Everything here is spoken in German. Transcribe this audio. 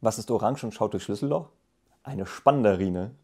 Was ist orange und schaut durch Schlüsselloch? Eine Spandarine.